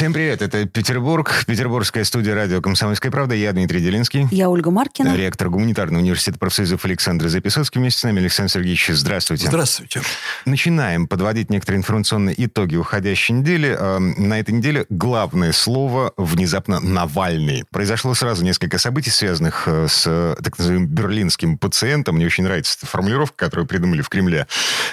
Всем привет, это Петербург, петербургская студия радио «Комсомольская правда». Я Дмитрий Делинский. Я Ольга Маркина. Ректор гуманитарного университета профсоюзов Александр Записоцкий. Вместе с нами Александр Сергеевич. Здравствуйте. Здравствуйте. Начинаем подводить некоторые информационные итоги уходящей недели. Эм, на этой неделе главное слово внезапно «Навальный». Произошло сразу несколько событий, связанных э, с так называемым берлинским пациентом. Мне очень нравится эта формулировка, которую придумали в Кремле.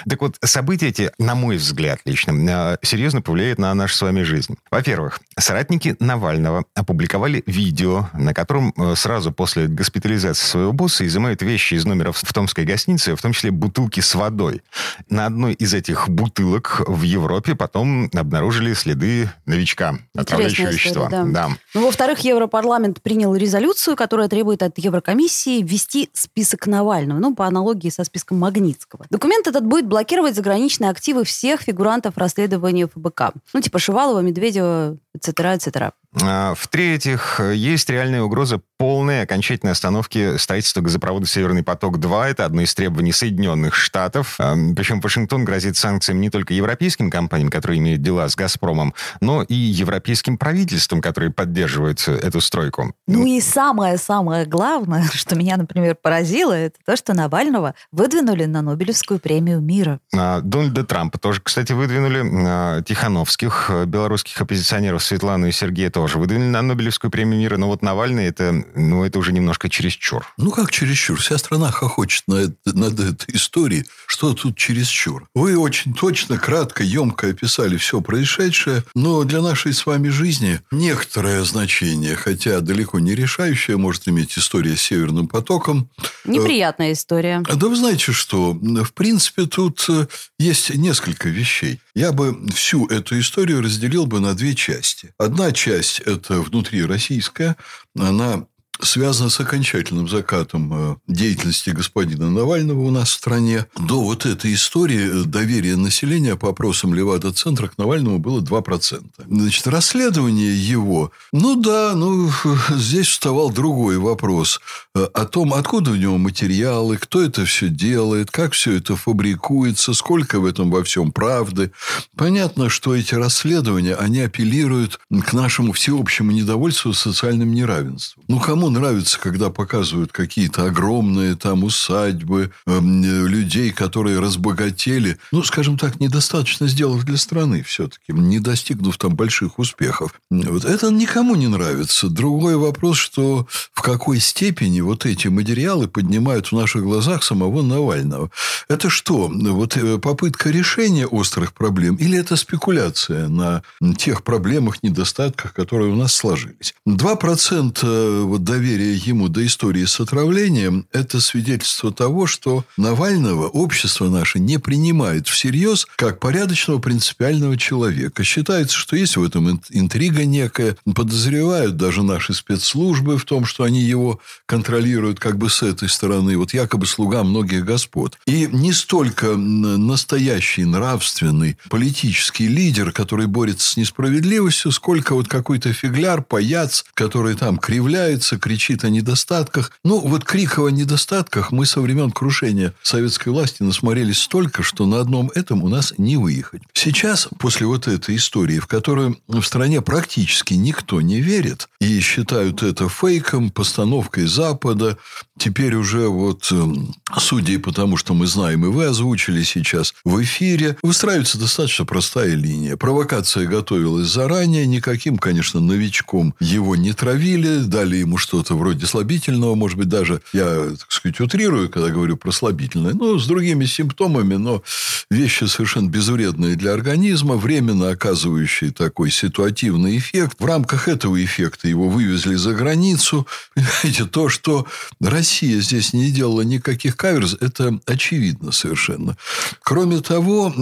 Так вот, события эти, на мой взгляд лично, э, серьезно повлияют на нашу с вами жизнь. Во-первых, во-первых, соратники Навального опубликовали видео, на котором э, сразу после госпитализации своего босса изымают вещи из номера в томской гостинице, в том числе бутылки с водой. На одной из этих бутылок в Европе потом обнаружили следы новичка, отравляющего вещества. Да. Да. Ну, во-вторых, Европарламент принял резолюцию, которая требует от Еврокомиссии ввести список Навального, ну, по аналогии со списком Магнитского. Документ этот будет блокировать заграничные активы всех фигурантов расследования ФБК. Ну, типа Шивалова, Медведева, Hello etc., etc. А, в-третьих, есть реальная угроза полной окончательной остановки строительства газопровода «Северный поток-2». Это одно из требований Соединенных Штатов. А, причем Вашингтон грозит санкциями не только европейским компаниям, которые имеют дела с «Газпромом», но и европейским правительством, которые поддерживают эту стройку. Ну и самое-самое главное, что меня, например, поразило, это то, что Навального выдвинули на Нобелевскую премию мира. А, Дональда Трампа тоже, кстати, выдвинули. Тихановских, белорусских оппозиционеров Светлану и Сергея тоже выдвинули на Нобелевскую премию мира, но вот Навальный это, ну, это уже немножко чересчур. Ну, как чересчур? Вся страна хохочет над, над этой историей. Что тут чересчур? Вы очень точно, кратко, емко описали все происшедшее, но для нашей с вами жизни некоторое значение, хотя далеко не решающее, может иметь история с Северным потоком. Неприятная история. Да вы знаете что? В принципе, тут э, есть несколько вещей. Я бы всю эту историю разделил бы на две части. Одна часть это внутри российская, она связано с окончательным закатом э, деятельности господина Навального у нас в стране. До вот этой истории э, доверие населения по опросам Левада-центра к Навальному было 2%. Значит, расследование его, ну да, ну здесь вставал другой вопрос э, о том, откуда у него материалы, кто это все делает, как все это фабрикуется, сколько в этом во всем правды. Понятно, что эти расследования, они апеллируют к нашему всеобщему недовольству социальным неравенством. Ну, кому нравится, когда показывают какие-то огромные там усадьбы, э, людей, которые разбогатели, ну, скажем так, недостаточно сделав для страны все-таки, не достигнув там больших успехов. Вот это никому не нравится. Другой вопрос, что в какой степени вот эти материалы поднимают в наших глазах самого Навального. Это что? Вот э, попытка решения острых проблем или это спекуляция на тех проблемах, недостатках, которые у нас сложились? 2% э, вот доверие ему до истории с отравлением – это свидетельство того, что Навального общество наше не принимает всерьез как порядочного принципиального человека. Считается, что есть в этом интрига некая. Подозревают даже наши спецслужбы в том, что они его контролируют как бы с этой стороны. Вот якобы слуга многих господ. И не столько настоящий нравственный политический лидер, который борется с несправедливостью, сколько вот какой-то фигляр, паяц, который там кривляется, кричит о недостатках. Ну, вот криков о недостатках мы со времен крушения советской власти насмотрелись столько, что на одном этом у нас не выехать. Сейчас, после вот этой истории, в которую в стране практически никто не верит, и считают это фейком, постановкой Запада, теперь уже вот, эм, судя и потому, что мы знаем, и вы озвучили сейчас в эфире, выстраивается достаточно простая линия. Провокация готовилась заранее, никаким, конечно, новичком его не травили, дали ему что что-то вроде слабительного, может быть, даже, я, так сказать, утрирую, когда говорю про слабительное, ну, с другими симптомами, но вещи совершенно безвредные для организма, временно оказывающие такой ситуативный эффект. В рамках этого эффекта его вывезли за границу. Понимаете, то, что Россия здесь не делала никаких каверз, это очевидно совершенно. Кроме того,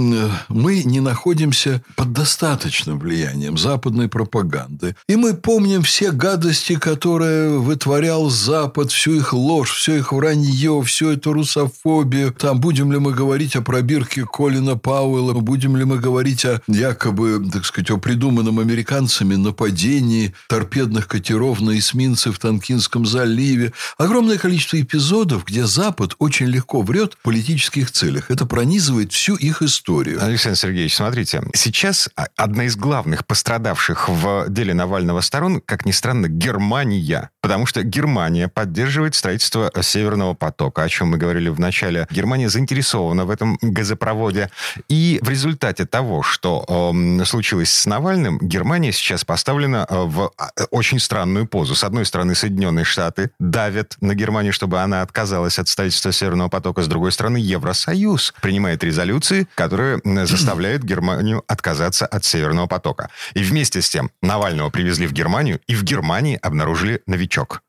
мы не находимся под достаточным влиянием западной пропаганды. И мы помним все гадости, которые вытворял Запад, всю их ложь, все их вранье, всю эту русофобию. Там будем ли мы говорить о пробирке Колина Пауэлла, будем ли мы говорить о якобы, так сказать, о придуманном американцами нападении торпедных катеров на эсминцы в Танкинском заливе. Огромное количество эпизодов, где Запад очень легко врет в политических целях. Это пронизывает всю их историю. Александр Сергеевич, смотрите, сейчас одна из главных пострадавших в деле Навального сторон, как ни странно, Германия. Потому что Германия поддерживает строительство Северного потока, о чем мы говорили в начале. Германия заинтересована в этом газопроводе. И в результате того, что э, случилось с Навальным, Германия сейчас поставлена э, в э, очень странную позу. С одной стороны, Соединенные Штаты давят на Германию, чтобы она отказалась от строительства Северного потока. С другой стороны, Евросоюз принимает резолюции, которые заставляют Германию отказаться от Северного потока. И вместе с тем Навального привезли в Германию, и в Германии обнаружили новичок. А,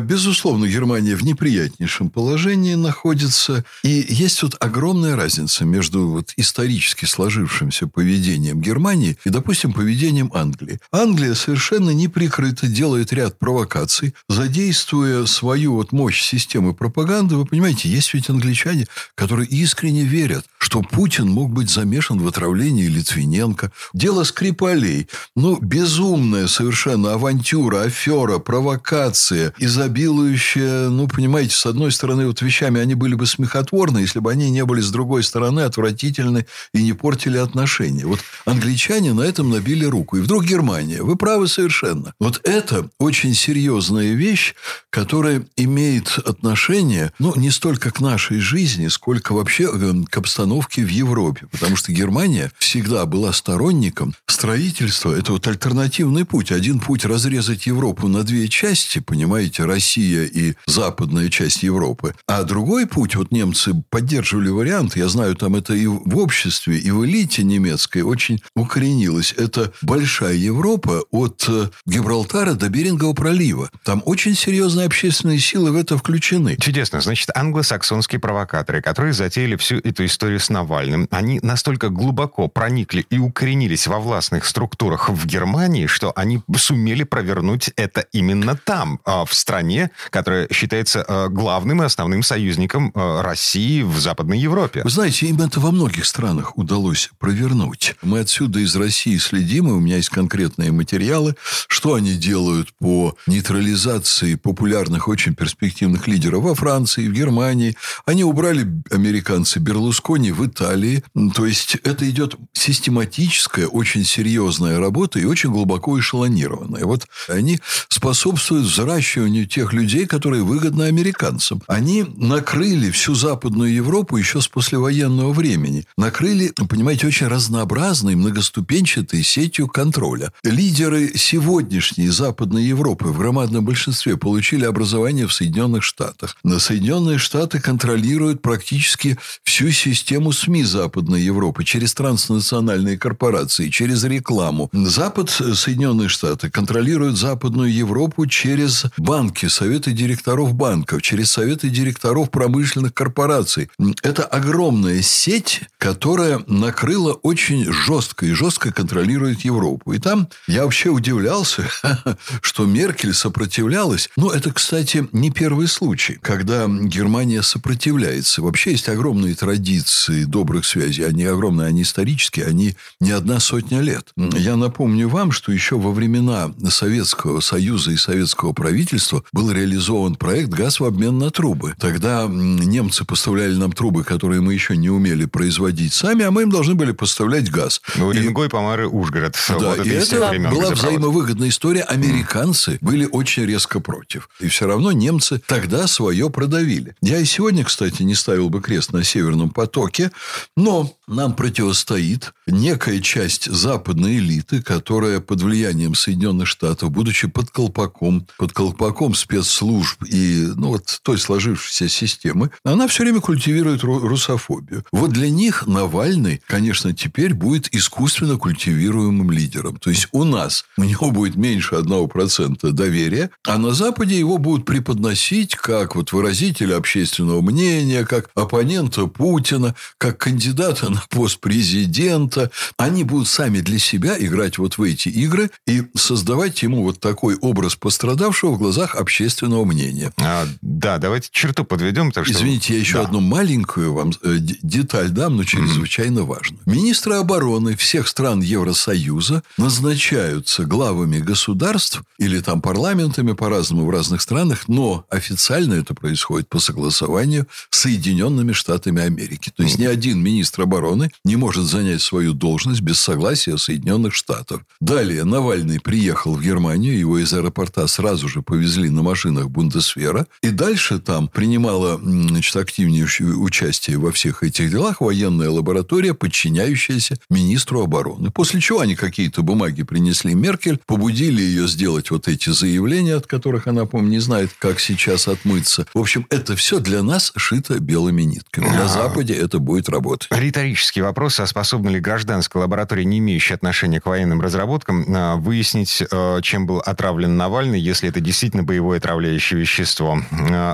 безусловно, Германия в неприятнейшем положении находится. И есть тут огромная разница между вот исторически сложившимся поведением Германии и, допустим, поведением Англии. Англия совершенно неприкрыто делает ряд провокаций, задействуя свою вот мощь системы пропаганды. Вы понимаете, есть ведь англичане, которые искренне верят, что Путин мог быть замешан в отравлении Литвиненко. Дело Скрипалей. Ну, безумная совершенно авантюра, афера, провокация изобилующая, ну, понимаете, с одной стороны, вот вещами они были бы смехотворны, если бы они не были, с другой стороны, отвратительны и не портили отношения. Вот англичане на этом набили руку. И вдруг Германия. Вы правы совершенно. Вот это очень серьезная вещь, которая имеет отношение, ну, не столько к нашей жизни, сколько вообще э, к обстановке в Европе. Потому что Германия всегда была сторонником строительства. Это вот альтернативный путь. Один путь разрезать Европу на две части, понимаете, понимаете, Россия и западная часть Европы. А другой путь, вот немцы поддерживали вариант, я знаю, там это и в обществе, и в элите немецкой очень укоренилось. Это большая Европа от э, Гибралтара до Берингового пролива. Там очень серьезные общественные силы в это включены. Чудесно. Значит, англосаксонские провокаторы, которые затеяли всю эту историю с Навальным, они настолько глубоко проникли и укоренились во властных структурах в Германии, что они сумели провернуть это именно там, а в стране, которая считается э, главным и основным союзником э, России в Западной Европе. Вы знаете, им это во многих странах удалось провернуть. Мы отсюда из России следим, и у меня есть конкретные материалы, что они делают по нейтрализации популярных, очень перспективных лидеров во Франции, в Германии. Они убрали американцы Берлускони в Италии. То есть, это идет систематическая, очень серьезная работа и очень глубоко эшелонированная. Вот они способствуют взращиванию выращиванию тех людей, которые выгодны американцам. Они накрыли всю Западную Европу еще с послевоенного времени. Накрыли, понимаете, очень разнообразной, многоступенчатой сетью контроля. Лидеры сегодняшней Западной Европы в громадном большинстве получили образование в Соединенных Штатах. На Соединенные Штаты контролируют практически всю систему СМИ Западной Европы через транснациональные корпорации, через рекламу. Запад, Соединенные Штаты, контролируют Западную Европу через банки, советы директоров банков, через советы директоров промышленных корпораций. Это огромная сеть, которая накрыла очень жестко и жестко контролирует Европу. И там я вообще удивлялся, что Меркель сопротивлялась. Но это, кстати, не первый случай, когда Германия сопротивляется. Вообще есть огромные традиции добрых связей. Они огромные, они исторические, они не одна сотня лет. Я напомню вам, что еще во времена Советского Союза и Советского правительства правительства был реализован проект «Газ в обмен на трубы». Тогда немцы поставляли нам трубы, которые мы еще не умели производить сами, а мы им должны были поставлять газ. Ну, Уренгой, Помары, Ужгород. Да, вот и это времен была взаимовыгодная история. Американцы mm. были очень резко против. И все равно немцы тогда свое продавили. Я и сегодня, кстати, не ставил бы крест на Северном потоке, но нам противостоит некая часть западной элиты, которая под влиянием Соединенных Штатов, будучи под колпаком, под колпаком спецслужб и ну, вот той сложившейся системы, она все время культивирует русофобию. Вот для них Навальный, конечно, теперь будет искусственно культивируемым лидером. То есть у нас у него будет меньше одного процента доверия, а на Западе его будут преподносить как вот выразителя общественного мнения, как оппонента Путина, как кандидата на пост президента, это они будут сами для себя играть вот в эти игры и создавать ему вот такой образ пострадавшего в глазах общественного мнения. А, да, давайте черту подведем. Так что... Извините, я еще да. одну маленькую вам э, деталь дам, но чрезвычайно mm-hmm. важную. Министры обороны всех стран Евросоюза назначаются главами государств или там парламентами по-разному в разных странах, но официально это происходит по согласованию с Соединенными Штатами Америки. То есть ни один министр обороны не может занять свою должность без согласия Соединенных Штатов. Далее Навальный приехал в Германию, его из аэропорта сразу же повезли на машинах Бундесвера, и дальше там принимала значит, активнейшее участие во всех этих делах военная лаборатория, подчиняющаяся министру обороны. После чего они какие-то бумаги принесли Меркель, побудили ее сделать вот эти заявления, от которых она, по-моему, не знает, как сейчас отмыться. В общем, это все для нас шито белыми нитками. На а. Западе это будет работать. Риторический вопрос, а способна ли гражданская лаборатория, не имеющая отношения к военным разработкам, а, выяснить, а, чем был отравлен Навальный, если это действительно боевое отравляющее вещество?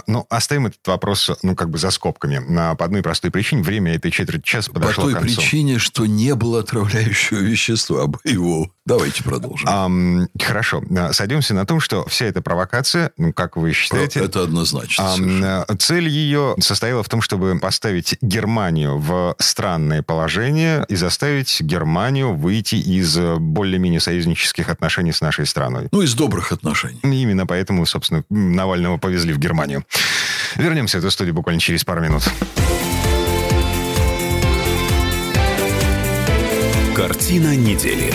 Ну, оставим этот вопрос, ну, как бы за скобками. По одной простой причине время этой четверти часа подошло По той к концу. причине, что не было отравляющего вещества, а боевого. Давайте продолжим. А, хорошо. Сойдемся на том, что вся эта провокация, ну, как вы считаете... Это однозначно. А, цель ее состояла в том, чтобы поставить Германию в странное положение и заставить Германию выйти из более-менее союзнических отношений с нашей страной. Ну, из добрых отношений. Именно поэтому, собственно, Навального повезли в Германию. Вернемся в эту студию буквально через пару минут. Картина недели.